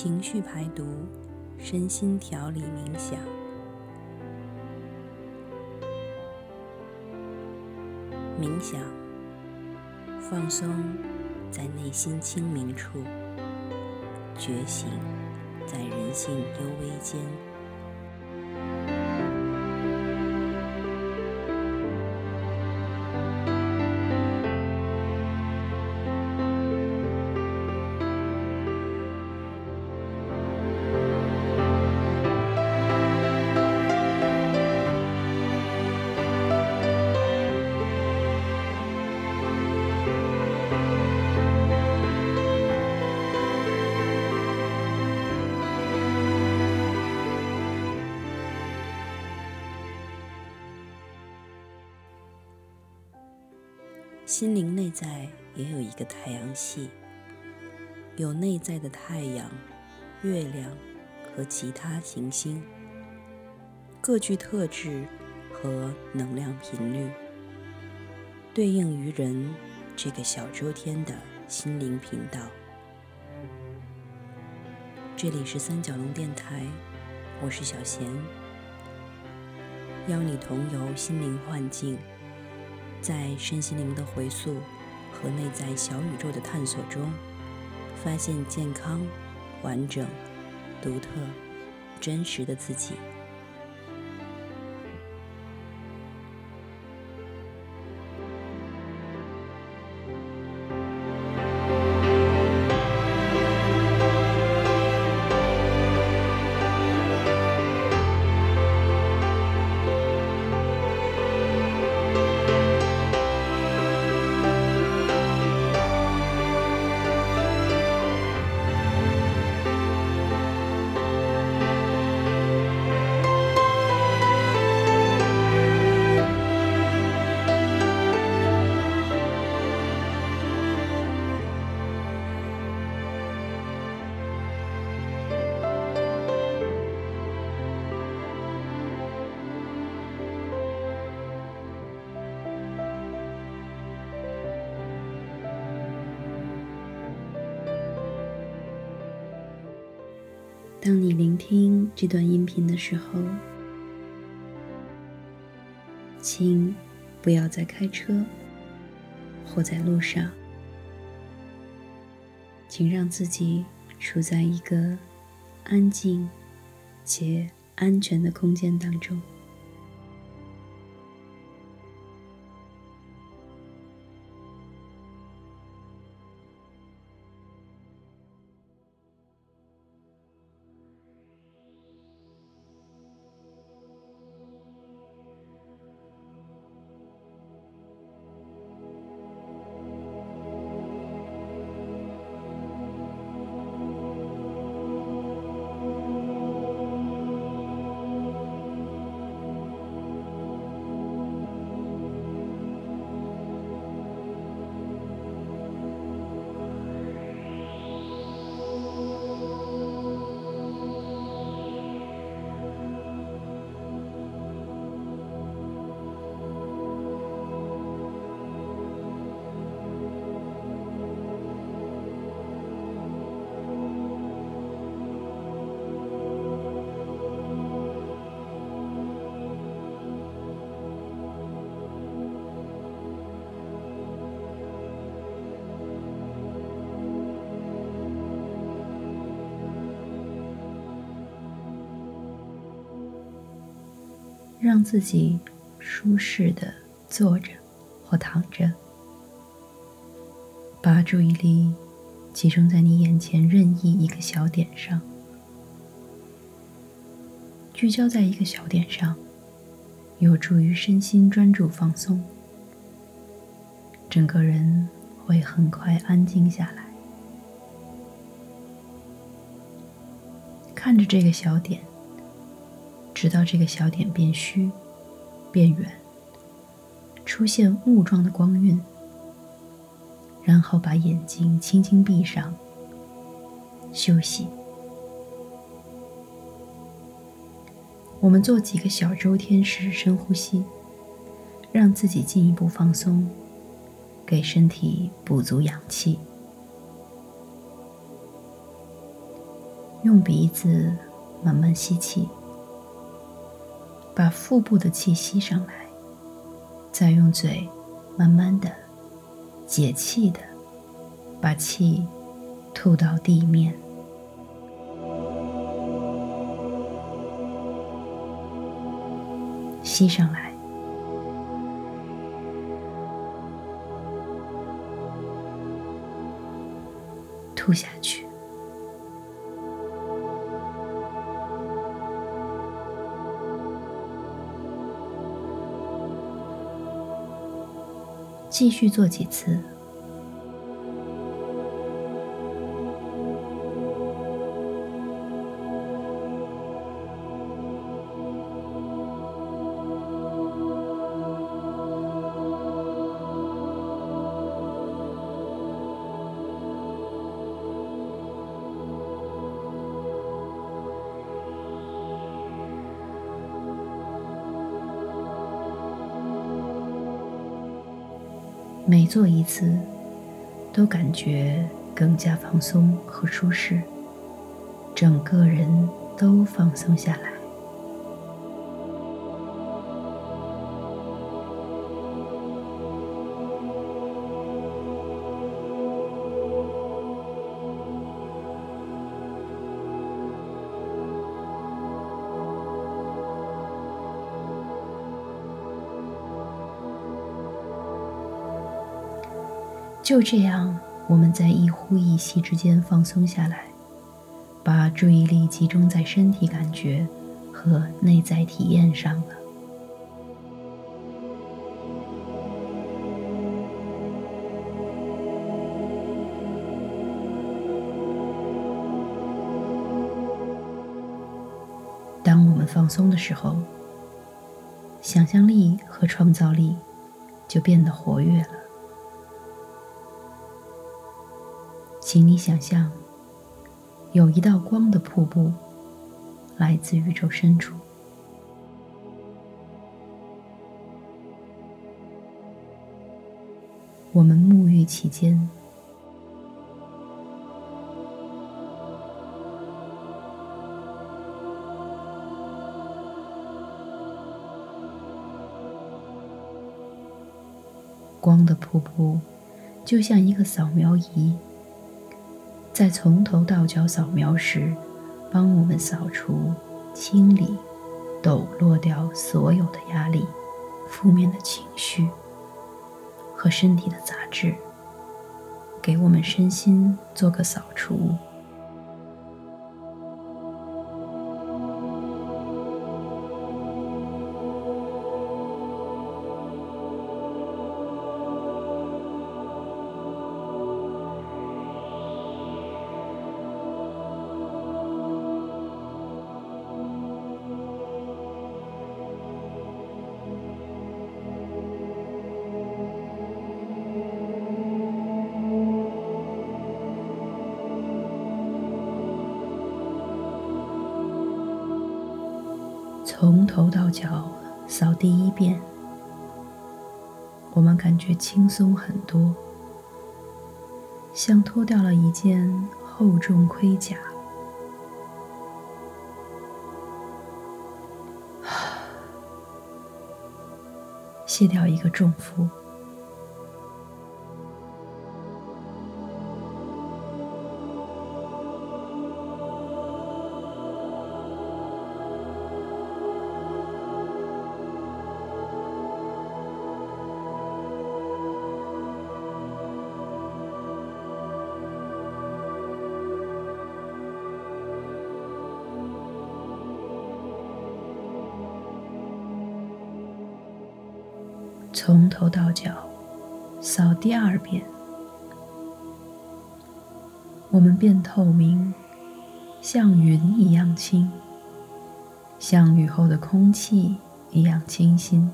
情绪排毒、身心调理冥想。冥想，放松在内心清明处，觉醒在人性幽微间。心灵内在也有一个太阳系，有内在的太阳、月亮和其他行星，各具特质和能量频率，对应于人这个小周天的心灵频道。这里是三角龙电台，我是小贤，邀你同游心灵幻境。在身心灵的回溯和内在小宇宙的探索中，发现健康、完整、独特、真实的自己。当你聆听这段音频的时候，请不要再开车或在路上，请让自己处在一个安静且安全的空间当中。让自己舒适的坐着或躺着，把注意力集中在你眼前任意一个小点上，聚焦在一个小点上，有助于身心专注放松，整个人会很快安静下来。看着这个小点。直到这个小点变虚、变远，出现雾状的光晕，然后把眼睛轻轻闭上，休息。我们做几个小周天式深呼吸，让自己进一步放松，给身体补足氧气。用鼻子慢慢吸气，把腹部的气吸上来，再用嘴慢慢的、解气的把气吐到地面。吸上来，吐下去。继续做几次。做一次，都感觉更加放松和舒适，整个人都放松下来。就这样，我们在一呼一吸之间放松下来，把注意力集中在身体感觉和内在体验上了。当我们放松的时候，想象力和创造力就变得活跃了。请你想象，有一道光的瀑布，来自宇宙深处。我们沐浴其间，光的瀑布就像一个扫描仪。在从头到脚扫描时，帮我们扫除、清理、抖落掉所有的压力、负面的情绪和身体的杂质，给我们身心做个扫除。从头到脚扫第一遍，我们感觉轻松很多，像脱掉了一件厚重盔甲，卸掉一个重负。从头到脚扫第二遍，我们变透明，像云一样轻，像雨后的空气一样清新。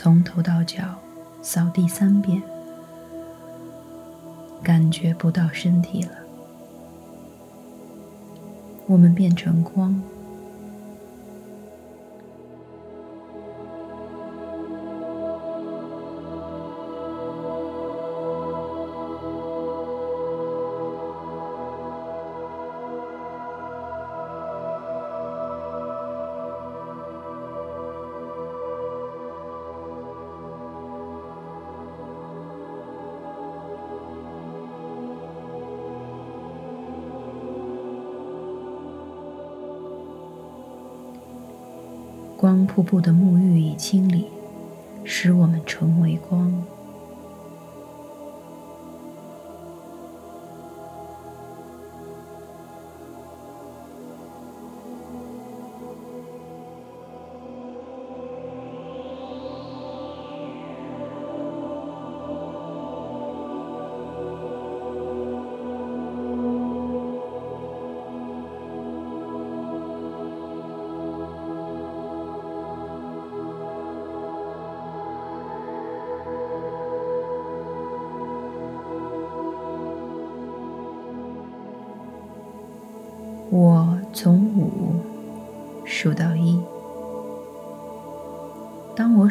从头到脚扫地三遍，感觉不到身体了。我们变成光。光瀑布的沐浴与清理，使我们成为光。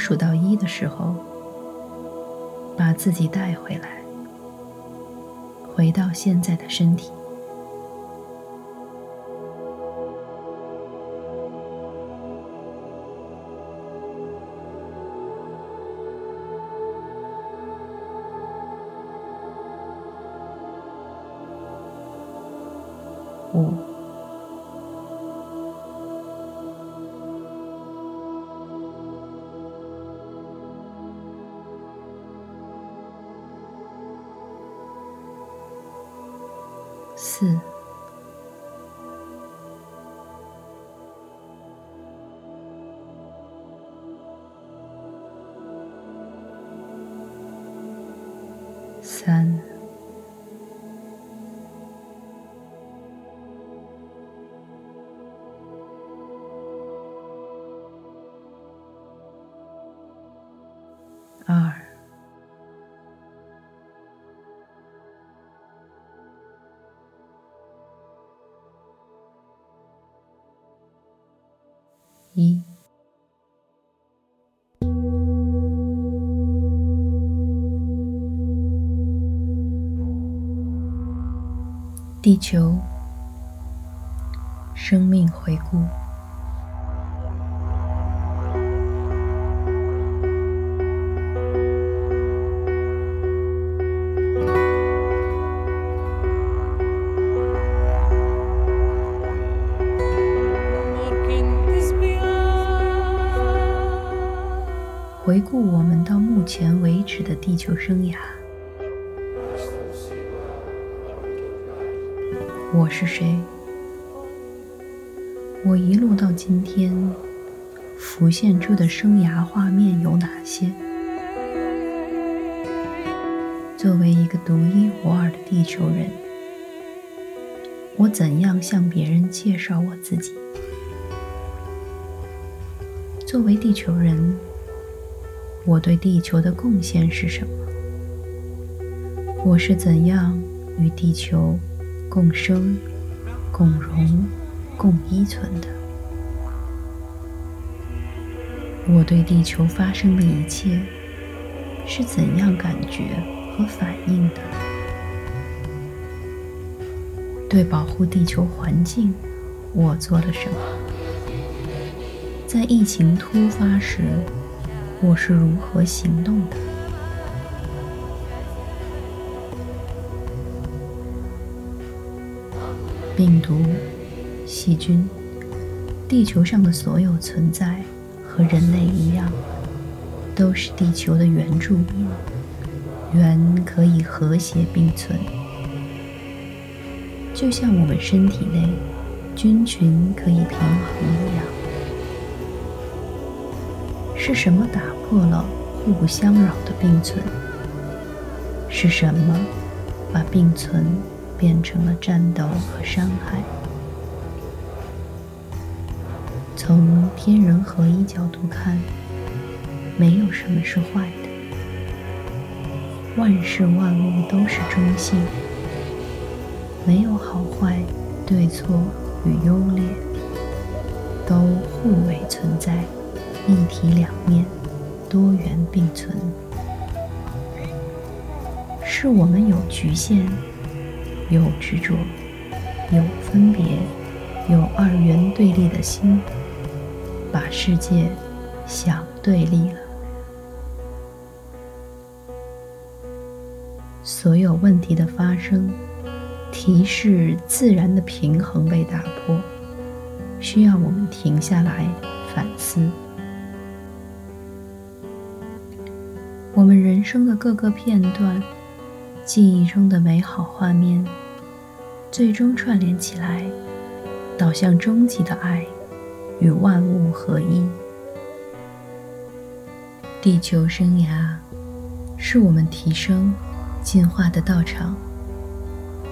数到一的时候，把自己带回来，回到现在的身体。五。四、地球，生命回顾。回顾我们到目前为止的地球生涯，我是谁？我一路到今天浮现出的生涯画面有哪些？作为一个独一无二的地球人，我怎样向别人介绍我自己？作为地球人。我对地球的贡献是什么？我是怎样与地球共生、共荣、共依存的？我对地球发生的一切是怎样感觉和反应的？对保护地球环境，我做了什么？在疫情突发时。我是如何行动的？病毒、细菌，地球上的所有存在和人类一样，都是地球的原住民。原可以和谐并存，就像我们身体内菌群可以平衡一样。是什么打破了互不相扰的并存？是什么把并存变成了战斗和伤害？从天人合一角度看，没有什么是坏的，万事万物都是中性，没有好坏、对错与优劣，都互为存在，一体两面，多元并存。是我们有局限，有执着，有分别，有二元对立的心，把世界想对立了。所有问题的发生，提示自然的平衡被打破，需要我们停下来反思。我们人生的各个片段。记忆中的美好画面，最终串联起来，导向终极的爱与万物合一。地球生涯是我们提升、进化的道场，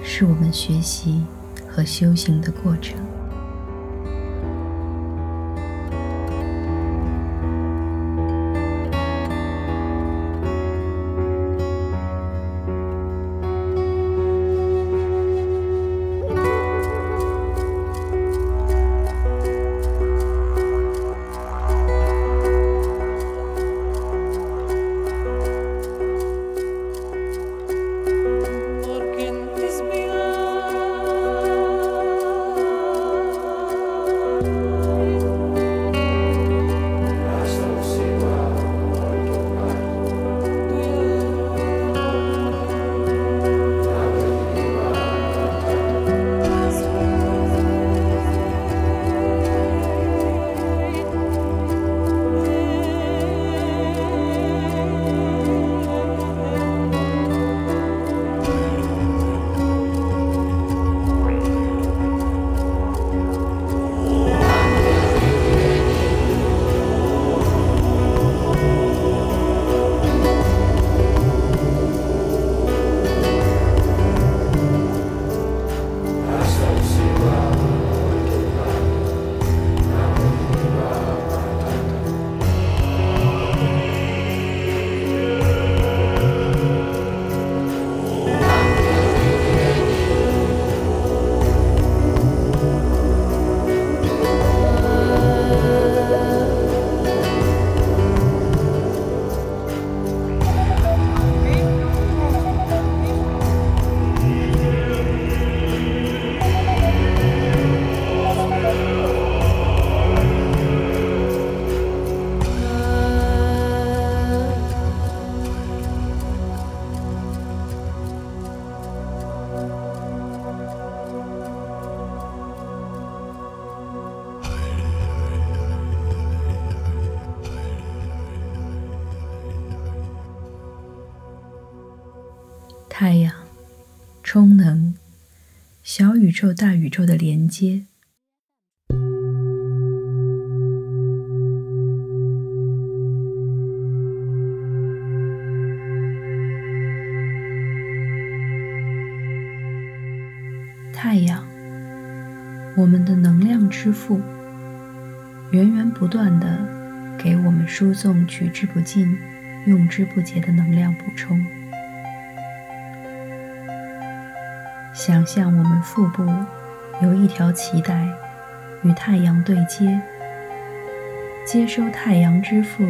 是我们学习和修行的过程。宙、大宇宙的连接。太阳，我们的能量之父，源源不断的给我们输送取之不尽、用之不竭的能量补充。想象我们腹部有一条脐带与太阳对接，接收太阳之父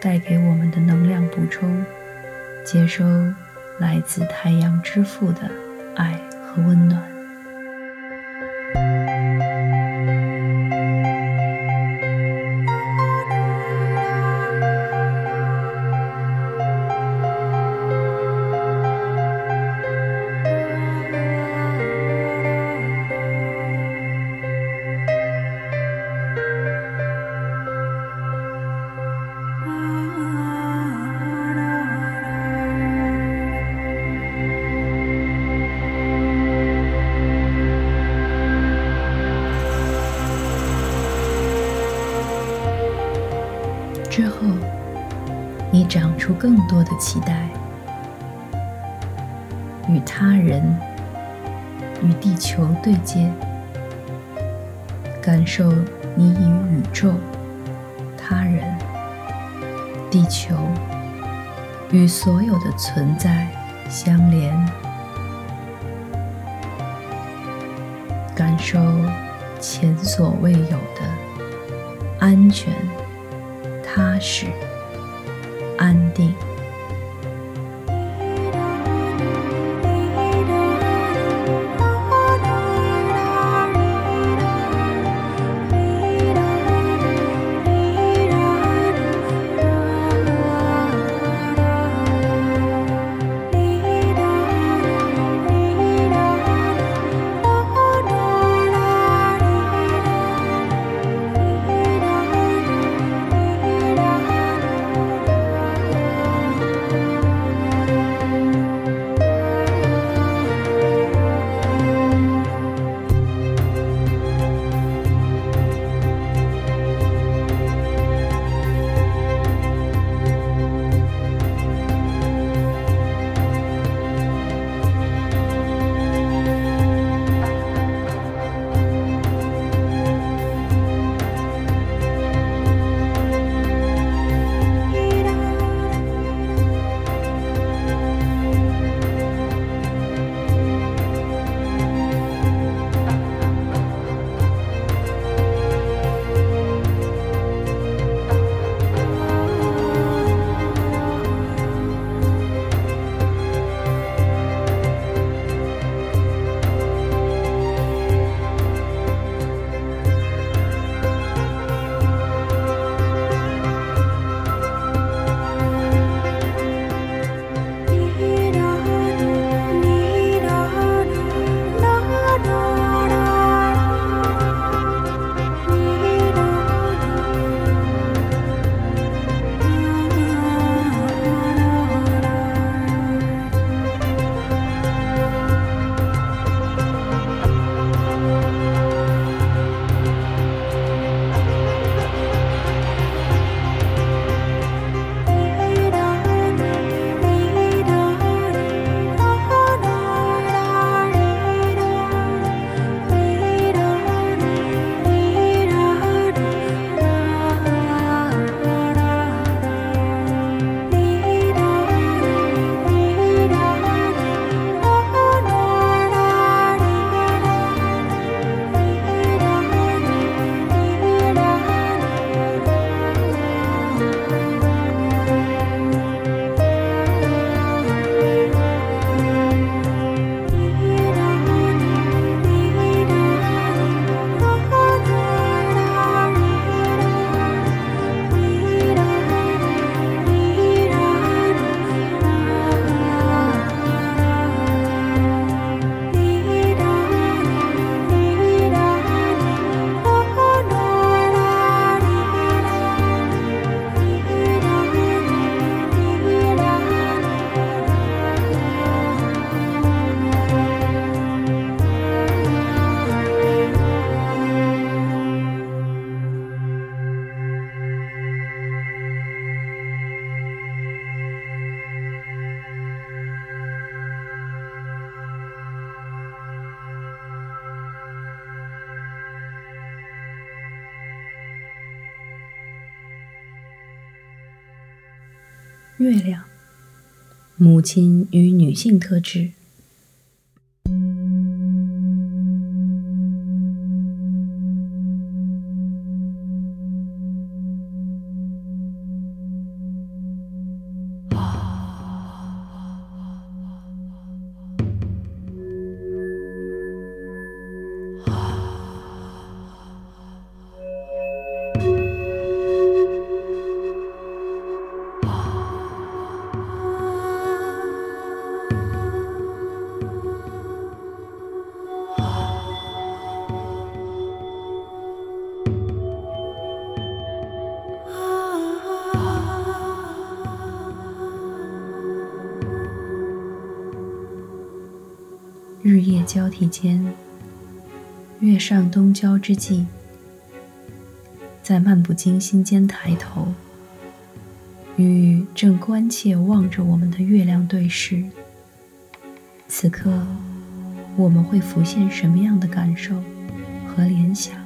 带给我们的能量补充，接收来自太阳之父的爱和温暖。更多的期待，与他人、与地球对接，感受你与宇宙、他人、地球与所有的存在相连，感受前所未有的安全、踏实、安定。母亲与女性特质。交替间，月上东郊之际，在漫不经心间抬头，与正关切望着我们的月亮对视。此刻，我们会浮现什么样的感受和联想？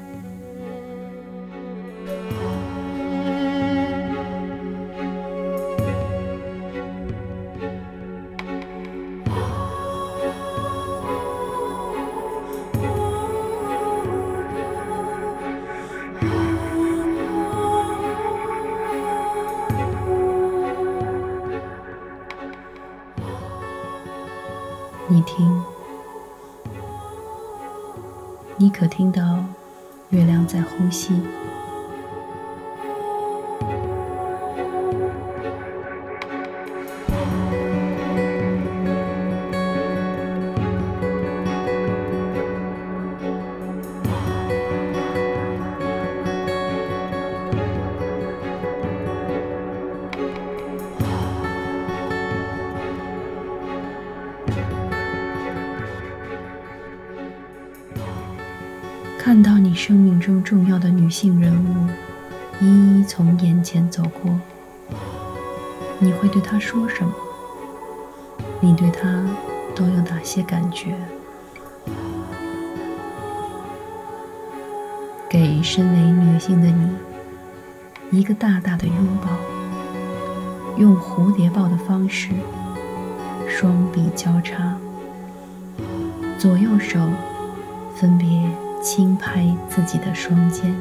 听，你可听到月亮在呼吸？对他说什么？你对他都有哪些感觉？给身为女性的你一个大大的拥抱，用蝴蝶抱的方式，双臂交叉，左右手分别。轻拍自己的双肩，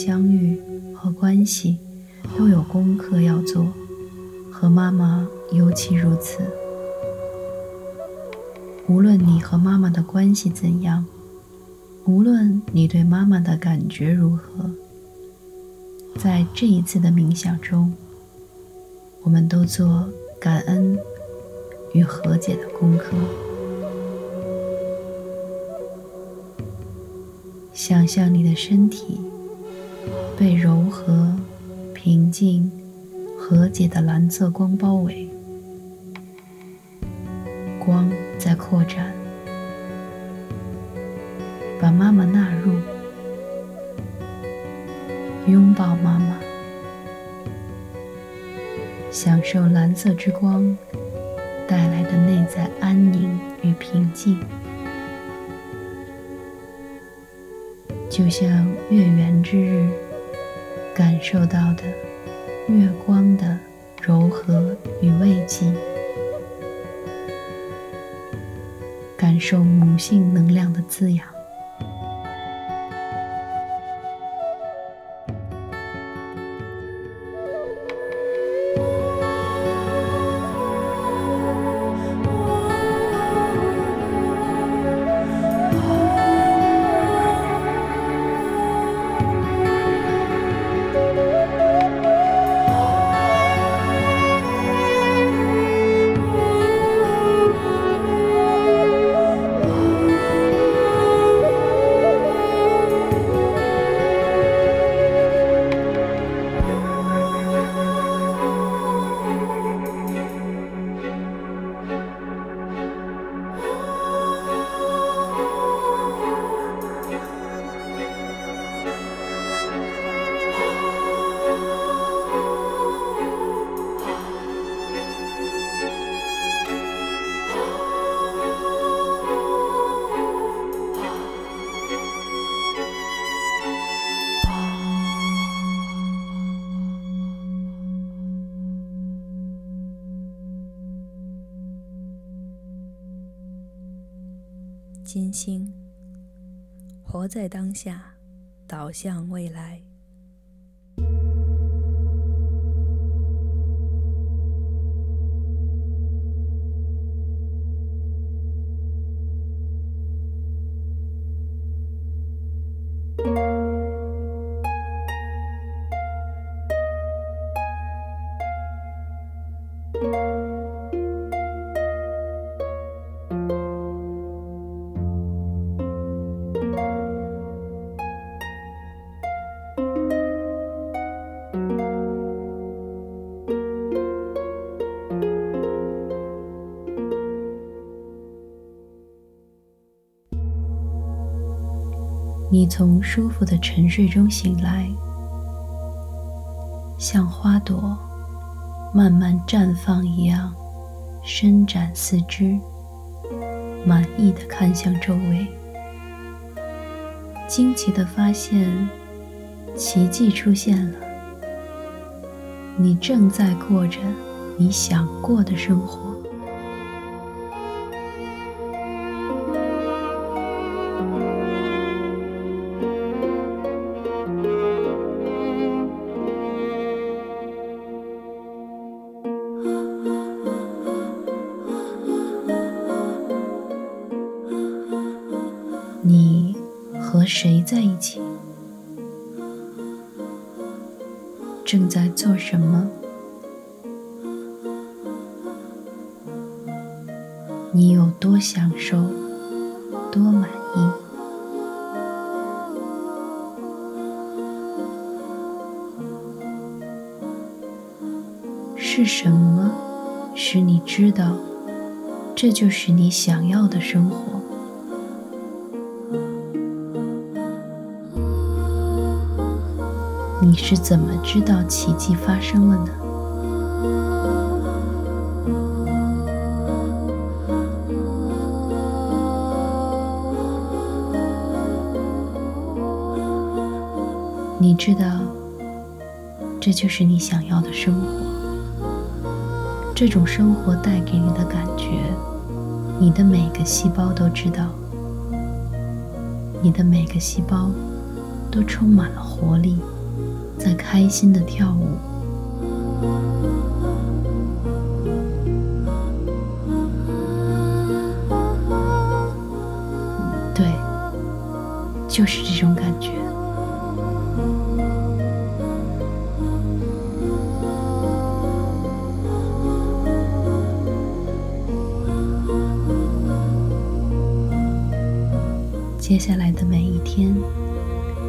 相遇和关系都有功课要做，和妈妈尤其如此。无论你和妈妈的关系怎样，无论你对妈妈的感觉如何，在这一次的冥想中，我们都做感恩与和解的功课。想象你的身体被柔和、平静、和解的蓝色光包围，光在扩展，把妈妈纳入，拥抱妈妈，享受蓝色之光带来的内在安宁与平静。就像月圆之日感受到的月光的柔和与慰藉，感受母性能量的滋养。心，活在当下，导向未来。你从舒服的沉睡中醒来，像花朵慢慢绽放一样，伸展四肢，满意的看向周围，惊奇的发现，奇迹出现了，你正在过着你想过的生活。是什么使你知道这就是你想要的生活？你是怎么知道奇迹发生了呢？你知道，这就是你想要的生活。这种生活带给你的感觉，你的每个细胞都知道。你的每个细胞都充满了活力。在开心的跳舞，对，就是这种感觉。天。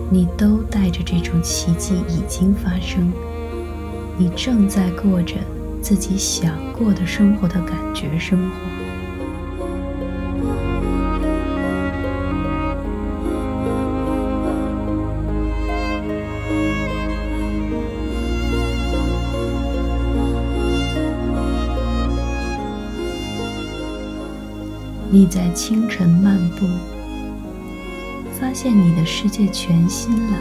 你都带着这种奇迹已经发生，你正在过着自己想过的生活的感觉生活。你在清晨漫步。发现你的世界全新了，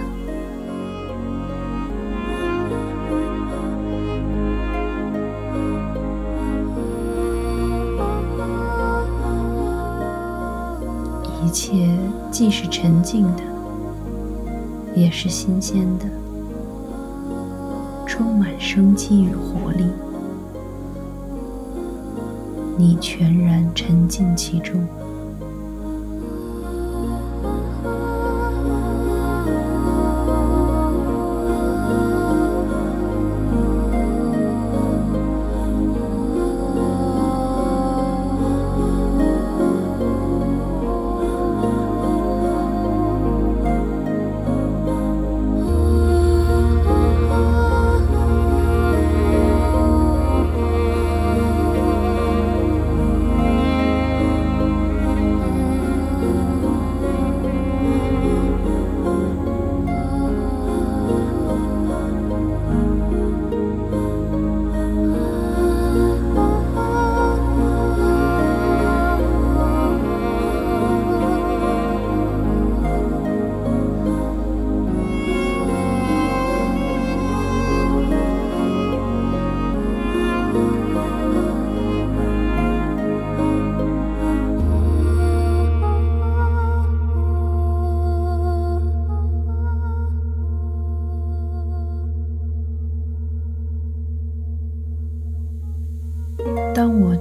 一切既是沉静的，也是新鲜的，充满生机与活力，你全然沉浸其中。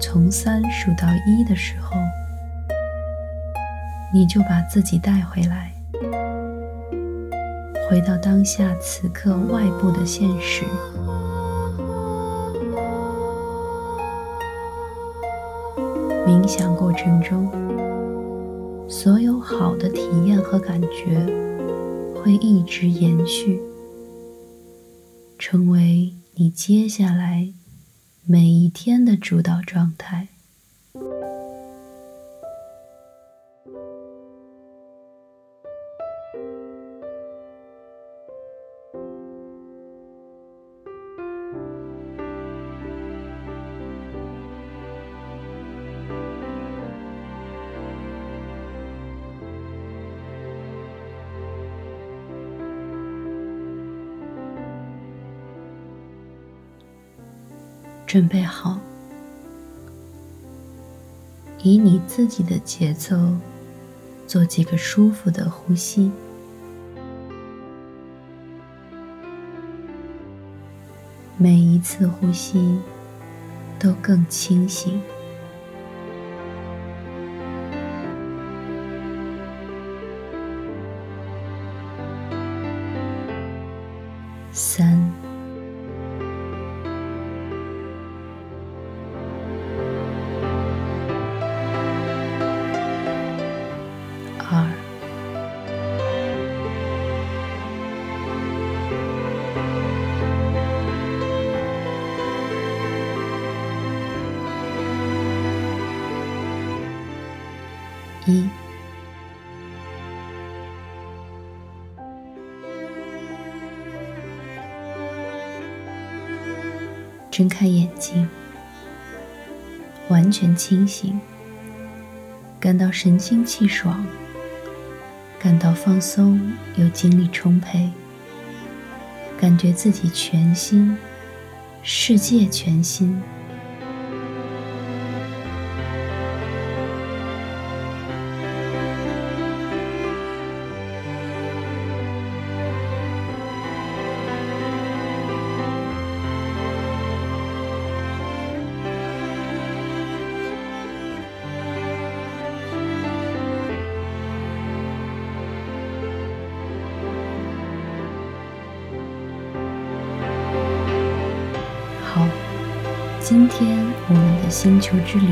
从三数到一的时候，你就把自己带回来，回到当下此刻外部的现实。冥想过程中，所有好的体验和感觉会一直延续，成为你接下来。每一天的主导状态。准备好，以你自己的节奏做几个舒服的呼吸。每一次呼吸都更清醒。一，睁开眼睛，完全清醒，感到神清气爽，感到放松又精力充沛，感觉自己全新，世界全新。星球之旅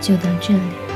就到这里。